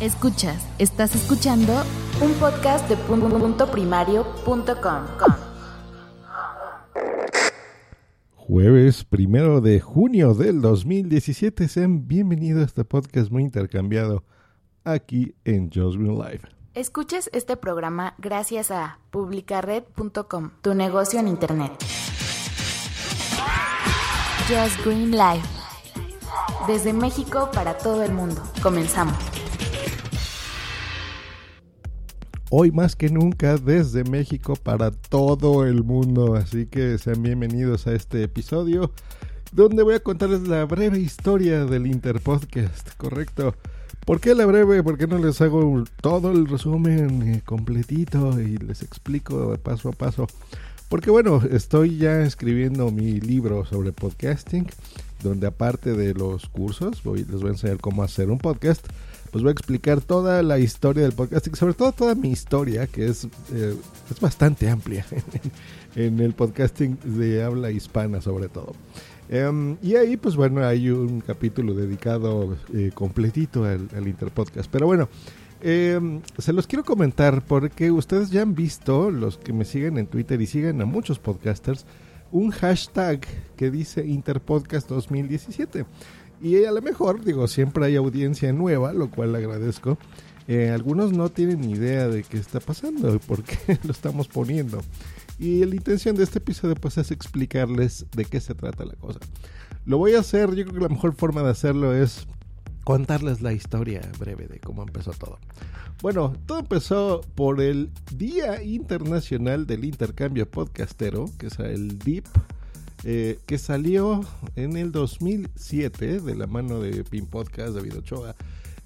Escuchas, estás escuchando un podcast de punto primario.com. Jueves primero de junio del 2017. Sean bienvenidos a este podcast muy intercambiado aquí en Just Green Live. Escuchas este programa gracias a publicared.com, tu negocio en internet. Just Green Live. Desde México para todo el mundo. Comenzamos. Hoy más que nunca desde México para todo el mundo. Así que sean bienvenidos a este episodio donde voy a contarles la breve historia del Interpodcast, ¿correcto? ¿Por qué la breve? ¿Por qué no les hago todo el resumen eh, completito y les explico paso a paso? Porque bueno, estoy ya escribiendo mi libro sobre podcasting, donde aparte de los cursos, voy, les voy a enseñar cómo hacer un podcast pues voy a explicar toda la historia del podcasting, sobre todo toda mi historia, que es, eh, es bastante amplia en, el podcasting de habla hispana sobre todo. Em, y ahí, pues bueno, hay un capítulo dedicado eh, completito al, Interpodcast. Pero bueno, em, se los quiero comentar porque ustedes ya han visto, los que me siguen en Twitter y siguen a muchos podcasters, un hashtag que dice Interpodcast 2017. Y a lo mejor, digo, siempre hay audiencia nueva, lo cual agradezco. Eh, algunos no tienen idea de qué está pasando y por qué lo estamos poniendo. Y la intención de este episodio pues es explicarles de qué se trata la cosa. Lo voy a hacer, yo creo que la mejor forma de hacerlo es contarles la historia breve de cómo empezó todo. Bueno, todo empezó por el Día Internacional del Intercambio Podcastero, que es el DIP, eh, que salió en el 2007 de la mano de Pin Podcast, David Ochoa.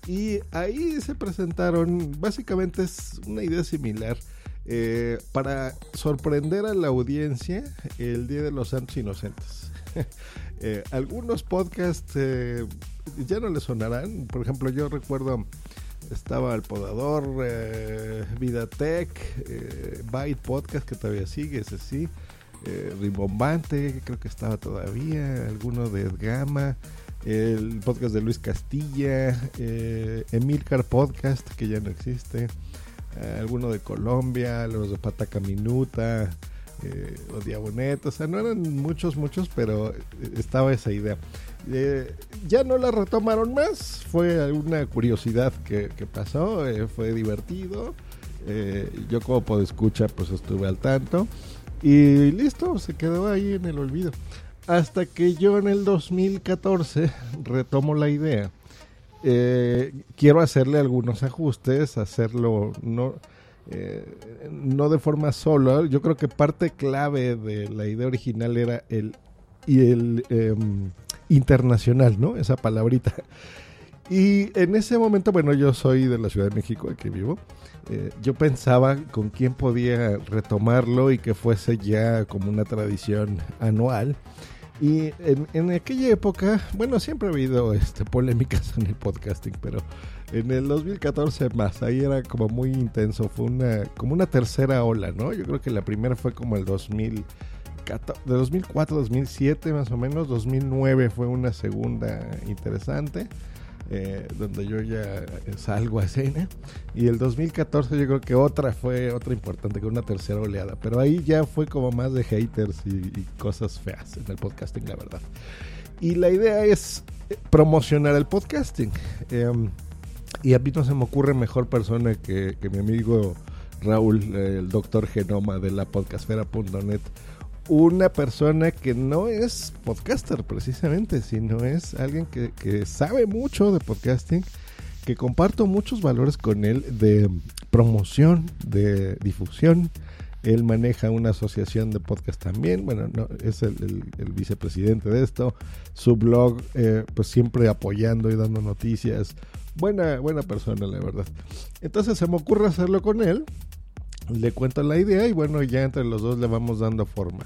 Y ahí se presentaron, básicamente es una idea similar, eh, para sorprender a la audiencia el Día de los Santos Inocentes. Eh, algunos podcasts ya no les sonarán, por ejemplo yo recuerdo estaba El Podador, Vidatech, Byte Podcast que todavía sigue, ese sí eh, Rimbombante, creo que estaba todavía, alguno de Gama, el podcast de Luis Castilla, eh, Emilcar Podcast, que ya no existe, eh, alguno de Colombia, los de Pataca Minuta, eh, los Diabonet, o sea, no eran muchos, muchos, pero estaba esa idea. ya no la retomaron más, fue una curiosidad que, pasó, fue divertido. yo como escuchar pues estuve al tanto. Y listo, se quedó ahí en el olvido. Hasta que yo en el 2014 retomo la idea. Eh, quiero hacerle algunos ajustes, hacerlo no, eh, no de forma sola. Yo creo que parte clave de la idea original era el, y el em, internacional, ¿no? Esa palabrita. Y en ese momento, bueno, yo soy de la Ciudad de México, aquí vivo. Eh, yo pensaba con quién podía retomarlo y que fuese ya como una tradición anual. Y en, aquella época, bueno, siempre ha habido este, polémicas en el podcasting, pero en el 2014 más, ahí era como muy intenso, fue una como una tercera ola, ¿no? Yo creo que la primera fue como el 2000, de 2004, 2007 más o menos, 2009 fue una segunda interesante. Eh, donde yo ya salgo a escena. Y el 2014 yo creo que otra fue otra importante, que una tercera oleada. Pero ahí ya fue como más de haters y, cosas feas en el podcasting, la verdad. Y la idea es promocionar el podcasting. Em, y a mí no se me ocurre mejor persona que, que mi amigo Raúl, el doctor Genoma de la podcastfera.net una persona que no es podcaster precisamente, sino es alguien que, sabe mucho de podcasting, que comparto muchos valores con él de promoción, de difusión. Él maneja una asociación de podcast también, bueno, no, es el, vicepresidente de esto. Su blog, eh, pues siempre apoyando y dando noticias. Buena, buena persona, la verdad. Entonces se me ocurre hacerlo con él le cuento la idea y bueno, ya entre los dos le vamos dando forma.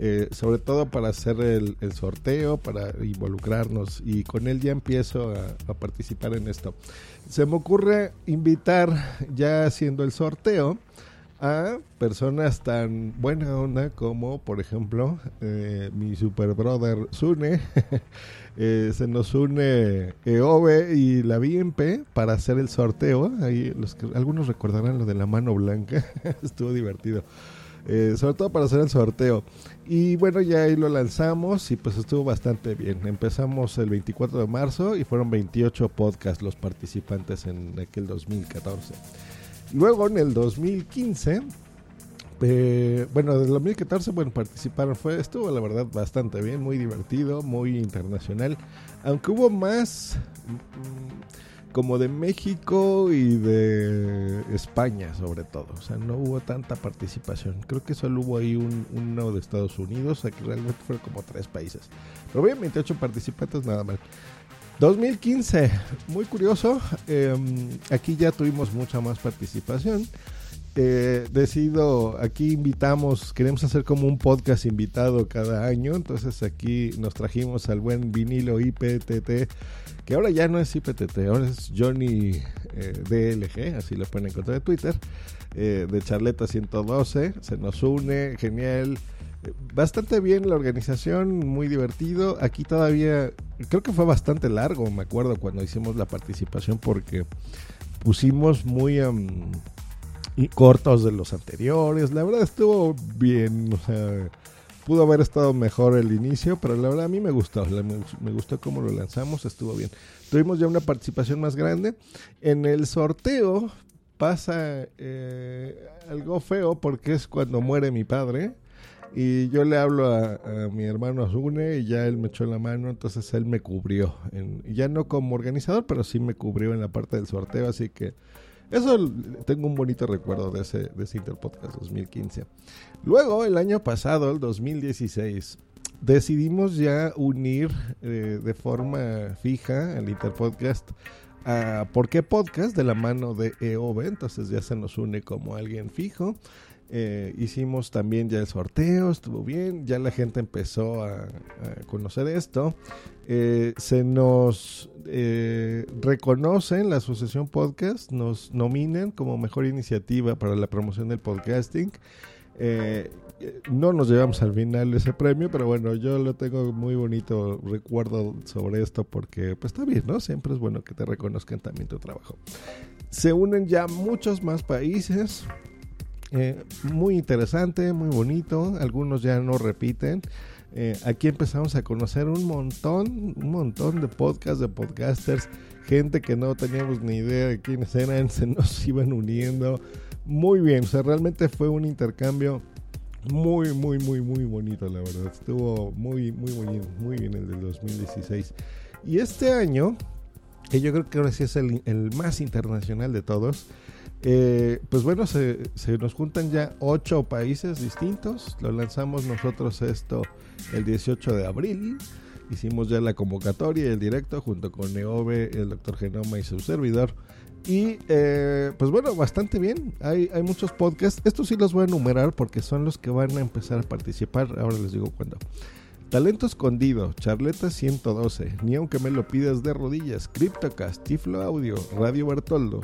Eh, sobre todo para hacer el, sorteo, para involucrarnos y con él ya empiezo a, participar en esto. Se me ocurre invitar, ya haciendo el sorteo, a personas tan buena onda como, por ejemplo, eh, mi super brother Sune. Eh, se nos une EOBE y la BMP para hacer el sorteo. Ahí algunos recordarán lo de la mano blanca. Estuvo divertido. Eh, sobre todo para hacer el sorteo. Y bueno, ya ahí lo lanzamos y pues estuvo bastante bien. Empezamos el 24 de marzo y fueron 28 podcasts los participantes en aquel 2014. Luego en el 2015, eh, bueno, del 2014, bueno, participaron, fue, estuvo la verdad bastante bien, muy divertido, muy internacional, aunque hubo más mm, como de México y de España sobre todo, o sea, no hubo tanta participación, creo que solo hubo ahí un, uno de Estados Unidos, aquí realmente fueron como tres países, pero bien, 28 participantes nada mal. 2015, muy curioso. Em, aquí ya tuvimos mucha más participación. Eh, decido, aquí invitamos, queremos hacer como un podcast invitado cada año. Entonces aquí nos trajimos al buen vinilo IPTT, que ahora ya no es IPTT, ahora es Johnny eh, DLG, así lo pueden encontrar en Twitter, eh, de Charleta 112. Se nos une, genial bastante bien la organización, muy divertido. Aquí todavía, creo que fue bastante largo, me acuerdo cuando hicimos la participación porque pusimos muy cortos de los anteriores. La verdad estuvo bien, o sea, pudo haber estado mejor el inicio, pero la verdad a mí me gustó, me, gustó cómo lo lanzamos, estuvo bien. Tuvimos ya una participación más grande. En el sorteo pasa eh, algo feo porque es cuando muere mi padre. Y yo le hablo a, mi hermano Azune y ya él me echó la mano, entonces él me cubrió. ya no como organizador, pero sí me cubrió en la parte del sorteo, así que eso tengo un bonito recuerdo de ese, de ese Interpodcast 2015. Luego, el año pasado, el 2016, decidimos ya unir eh, de forma fija el Interpodcast a ¿Por qué Podcast? de la mano de EOB, entonces ya se nos une como alguien fijo. Eh, hicimos también ya el sorteo, estuvo bien, ya la gente empezó a, conocer esto. Eh, se nos eh, reconoce en la Asociación Podcast, nos nominen como mejor iniciativa para la promoción del podcasting. no nos llevamos al final ese premio, pero bueno, yo lo tengo muy bonito recuerdo sobre esto porque pues está bien, ¿no? Siempre es bueno que te reconozcan también tu trabajo. Se unen ya muchos más países. Eh, muy interesante, muy bonito. Algunos ya no repiten. Eh, aquí empezamos a conocer un montón, un montón de podcasts, de podcasters, gente que no teníamos ni idea de quiénes eran, se nos iban uniendo. Muy bien, o sea, realmente fue un intercambio muy, muy, muy, muy bonito, la verdad. Estuvo muy, muy, muy, muy bien el del 2016. Y este año, que yo creo que ahora sí es el, el más internacional de todos, pues bueno, se, nos juntan ya ocho países distintos. Lo lanzamos nosotros esto el 18 de abril. Hicimos ya la convocatoria y el directo junto con Neove, el doctor Genoma y su servidor. Y eh, pues bueno, bastante bien. Hay, hay muchos podcasts. Estos sí los voy a enumerar porque son los que van a empezar a participar. Ahora les digo cuándo. Talento Escondido, Charleta 112, Ni aunque me lo pidas de rodillas, Cryptocast, Tiflo Audio, Radio Bertoldo,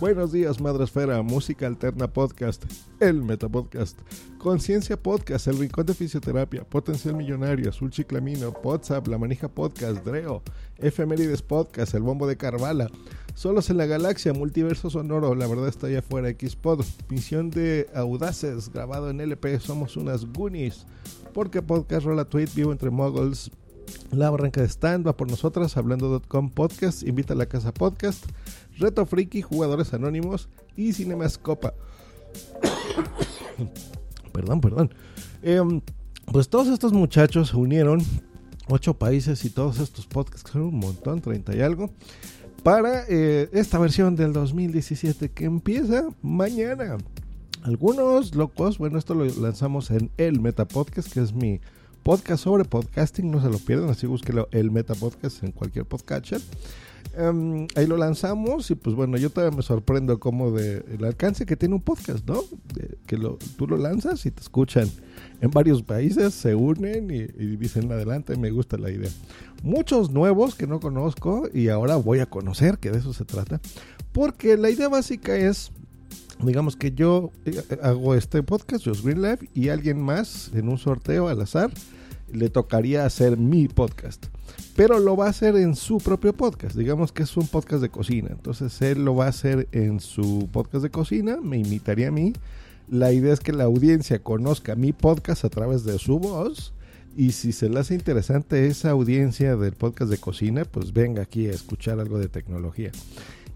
Buenos días, Madresfera, Música Alterna Podcast, El Metapodcast, Conciencia Podcast, El Rincón de Fisioterapia, Potencial Millonario, Azul Chiclamino, WhatsApp, La Manija Podcast, Dreo, Efemérides Podcast, El Bombo de Carvala, Solos en la Galaxia, Multiverso Sonoro, La Verdad está allá afuera, Xpod, Misión de Audaces, grabado en LP, Somos unas Goonies, Porque Podcast, Rola Tweet, Vivo entre Muggles, la Barranca de Stand va por nosotras, hablando.com podcast, invita a la casa podcast, Reto Friki, Jugadores Anónimos y Cinemascopa. perdón, perdón. Em, pues todos estos muchachos se unieron, ocho países y todos estos podcasts, que son un montón, 30 y algo, para eh, esta versión del 2017 que empieza mañana. Algunos locos, bueno, esto lo lanzamos en el Meta Podcast, que es mi podcast sobre podcasting, no se lo pierdan, así búsquelo el Meta Podcast en cualquier podcatcher. Em, ahí lo lanzamos y pues bueno, yo todavía me sorprendo como de el alcance que tiene un podcast, ¿no? que lo, tú lo lanzas y te escuchan en varios países, se unen y, y, dicen adelante, me gusta la idea. Muchos nuevos que no conozco y ahora voy a conocer, que de eso se trata, porque la idea básica es digamos que yo eh, hago este podcast, Just Green Life, y alguien más en un sorteo al azar le tocaría hacer mi podcast. Pero lo va a hacer en su propio podcast. Digamos que es un podcast de cocina. Entonces él lo va a hacer en su podcast de cocina. Me imitaría a mí. La idea es que la audiencia conozca mi podcast a través de su voz. Y si se le hace interesante esa audiencia del podcast de cocina, pues venga aquí a escuchar algo de tecnología.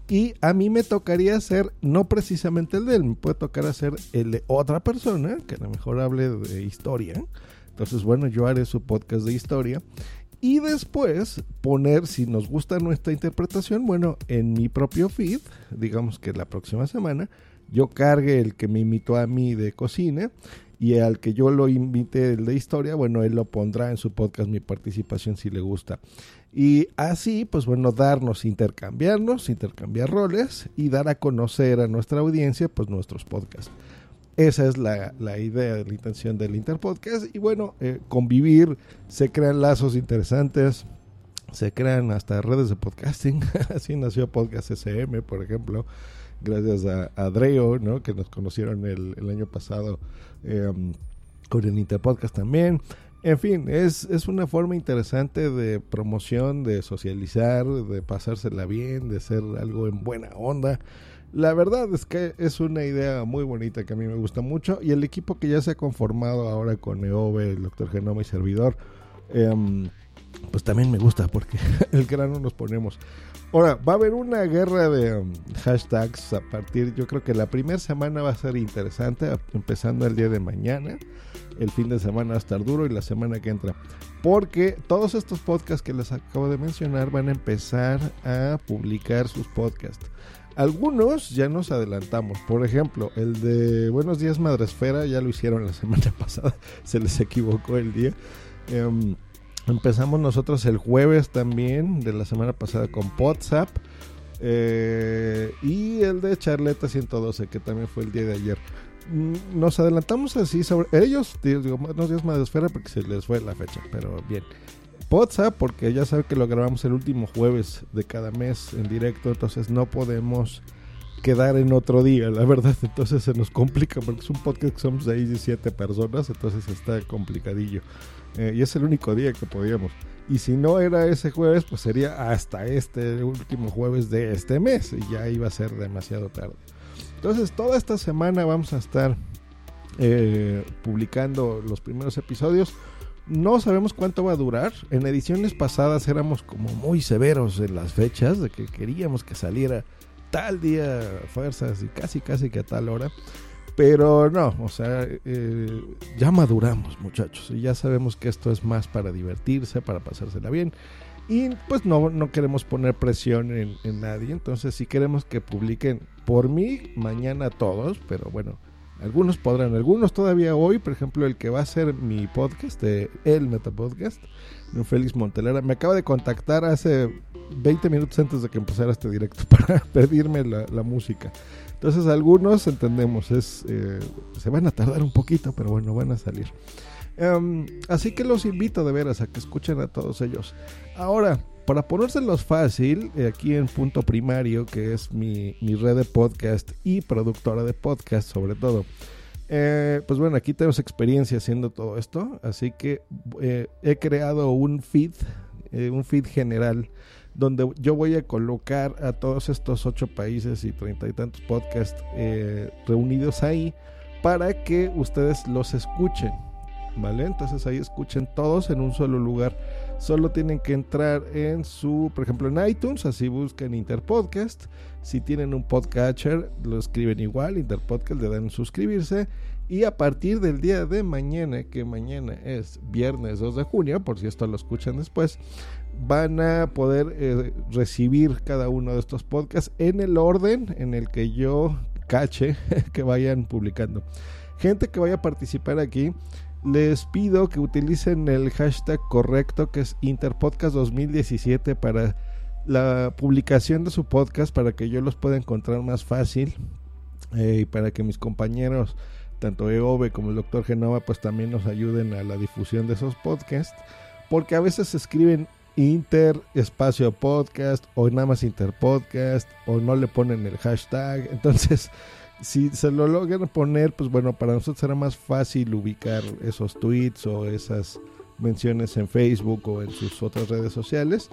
Y a mí me tocaría hacer, no precisamente el de él, me puede tocar hacer el de otra persona, que a lo mejor hable de historia. Entonces, bueno, yo haré su podcast de historia. Y después poner, si nos gusta nuestra interpretación, bueno, en mi propio feed, digamos que la próxima semana, yo cargue el que me invitó a mí de cocina y al que yo lo invité el de historia, bueno, él lo pondrá en su podcast mi participación si le gusta. Y así, pues bueno, darnos, intercambiarnos, intercambiar roles y dar a conocer a nuestra audiencia, pues nuestros podcasts. Esa es la, la idea, la intención del Interpodcast. Y bueno, eh, convivir, se crean lazos interesantes, se crean hasta redes de podcasting. Así nació Podcast SM, por ejemplo, gracias a, Adreo, ¿no? que nos conocieron el, año pasado em, con el Interpodcast también. En fin, es, es una forma interesante de promoción, de socializar, de pasársela bien, de ser algo en buena onda. La verdad es que es una idea muy bonita que a mí me gusta mucho y el equipo que ya se ha conformado ahora con EOBE, el Dr. Genoma y Servidor, em, pues también me gusta porque el grano nos ponemos. Ahora, va a haber una guerra de em, hashtags a partir, yo creo que la primera semana va a ser interesante, empezando el día de mañana. El fin de semana va a estar duro y la semana que entra. Porque todos estos podcasts que les acabo de mencionar van a empezar a publicar sus podcasts. Algunos ya nos adelantamos. Por ejemplo, el de Buenos Días Madresfera ya lo hicieron la semana pasada. Se les equivocó el día. Em, empezamos nosotros el jueves también de la semana pasada con WhatsApp. Eh, y el de Charleta 112, que también fue el día de ayer. Mm, nos adelantamos así sobre ellos, digo, buenos días Madresfera porque se les fue la fecha, pero bien. WhatsApp, porque ya sabe que lo grabamos el último jueves de cada mes en directo, entonces no podemos quedar en otro día, la verdad, entonces se nos complica porque es un podcast que somos 6 y 7 personas, entonces está complicadillo. Eh, y es el único día que podíamos. Y si no era ese jueves, pues sería hasta este último jueves de este mes, y ya iba a ser demasiado tarde. Entonces, toda esta semana vamos a estar eh, publicando los primeros episodios. No sabemos cuánto va a durar. En ediciones pasadas éramos como muy severos en las fechas de que queríamos que saliera tal día fuerzas y casi casi que a tal hora. Pero no, o sea, eh, ya maduramos muchachos y ya sabemos que esto es más para divertirse, para pasársela bien. Y pues no, no queremos poner presión en, en nadie. Entonces si queremos que publiquen por mí mañana todos, pero bueno, algunos podrán, algunos todavía hoy, por ejemplo, el que va a ser mi podcast, de el Metapodcast, Félix Montelera, me acaba de contactar hace 20 minutos antes de que empezara este directo para pedirme la, música. Entonces algunos entendemos, es eh, se van a tardar un poquito, pero bueno, van a salir. Em, así que los invito de veras a que escuchen a todos ellos. Ahora, para ponérselos fácil, eh, aquí en Punto Primario, que es mi, red de podcast y productora de podcast sobre todo, eh, pues bueno, aquí tenemos experiencia haciendo todo esto, así que eh, he creado un feed, un feed general, donde yo voy a colocar a todos estos ocho países y treinta y tantos podcasts reunidos ahí para que ustedes los escuchen, ¿vale? Entonces ahí escuchen todos en un solo lugar Solo tienen que entrar en su, por ejemplo, en iTunes, así buscan Interpodcast. Si tienen un podcatcher, lo escriben igual, Interpodcast, le dan suscribirse. Y a partir del día de mañana, que mañana es viernes 2 de junio, por si esto lo escuchan después, van a poder eh, recibir cada uno de estos podcasts en el orden en el que yo cache que vayan publicando. Gente que vaya a participar aquí, les pido que utilicen el hashtag correcto que es Interpodcast 2017 para la publicación de su podcast para que yo los pueda encontrar más fácil eh, y para que mis compañeros tanto EOBE como el doctor Genova pues también nos ayuden a la difusión de esos podcasts porque a veces escriben Inter espacio podcast o nada más Interpodcast o no le ponen el hashtag. Entonces si se lo logran poner, pues bueno, para nosotros será más fácil ubicar esos tweets o esas menciones en Facebook o en sus otras redes sociales.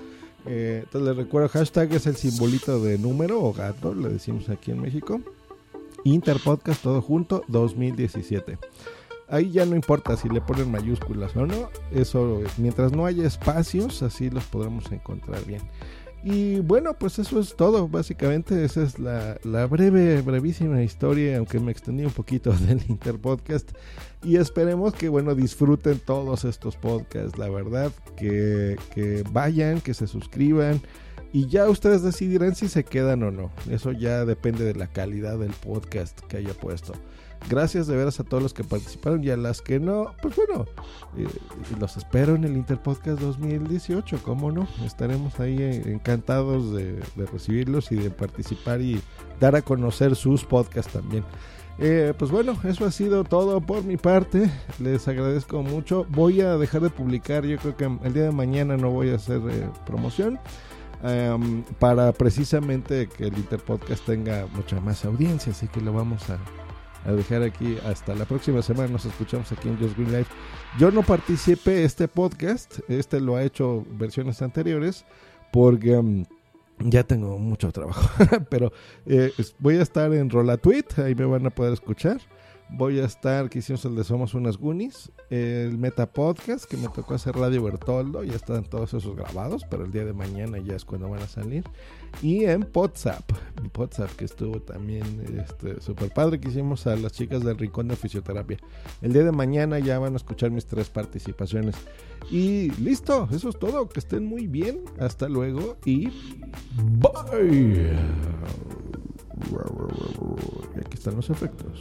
Eh, entonces les recuerdo, hashtag es el simbolito de número o gato, le decimos aquí en México. Interpodcast todo junto 2017. Ahí ya no importa si le ponen mayúsculas o no, eso mientras no haya espacios, así los podremos encontrar bien. Y bueno, pues eso es todo, básicamente esa es la, breve, brevísima historia, aunque me extendí un poquito del Interpodcast. Y esperemos que, bueno, disfruten todos estos podcasts, la verdad, que, que vayan, que se suscriban. Y ya ustedes decidirán si se quedan o no. Eso ya depende de la calidad del podcast que haya puesto. Gracias de veras a todos los que participaron y a las que no, pues bueno, eh, los espero en el Interpodcast 2018, ¿cómo no? Estaremos ahí encantados de, recibirlos y de participar y dar a conocer sus podcasts también. Eh, pues bueno, eso ha sido todo por mi parte. Les agradezco mucho. Voy a dejar de publicar, yo creo que el día de mañana no voy a hacer eh, promoción. Em, para precisamente que el Interpodcast tenga mucha más audiencia, así que lo vamos a, dejar aquí hasta la próxima semana. Nos escuchamos aquí en Just Green Life. Yo no participé este podcast, este lo ha hecho versiones anteriores, porque um, ya tengo mucho trabajo. Pero eh, voy a estar en Rola Tweet, ahí me van a poder escuchar. Voy a estar, que hicimos el de Somos unas Goonies, el Meta Podcast, que me tocó hacer Radio Bertoldo, ya están todos esos grabados, pero el día de mañana ya es cuando van a salir. Y en WhatsApp, WhatsApp que estuvo también este, súper padre, que hicimos a las chicas del Rincón de Fisioterapia. El día de mañana ya van a escuchar mis tres participaciones. Y listo, eso es todo, que estén muy bien, hasta luego y bye. Y aquí están los efectos.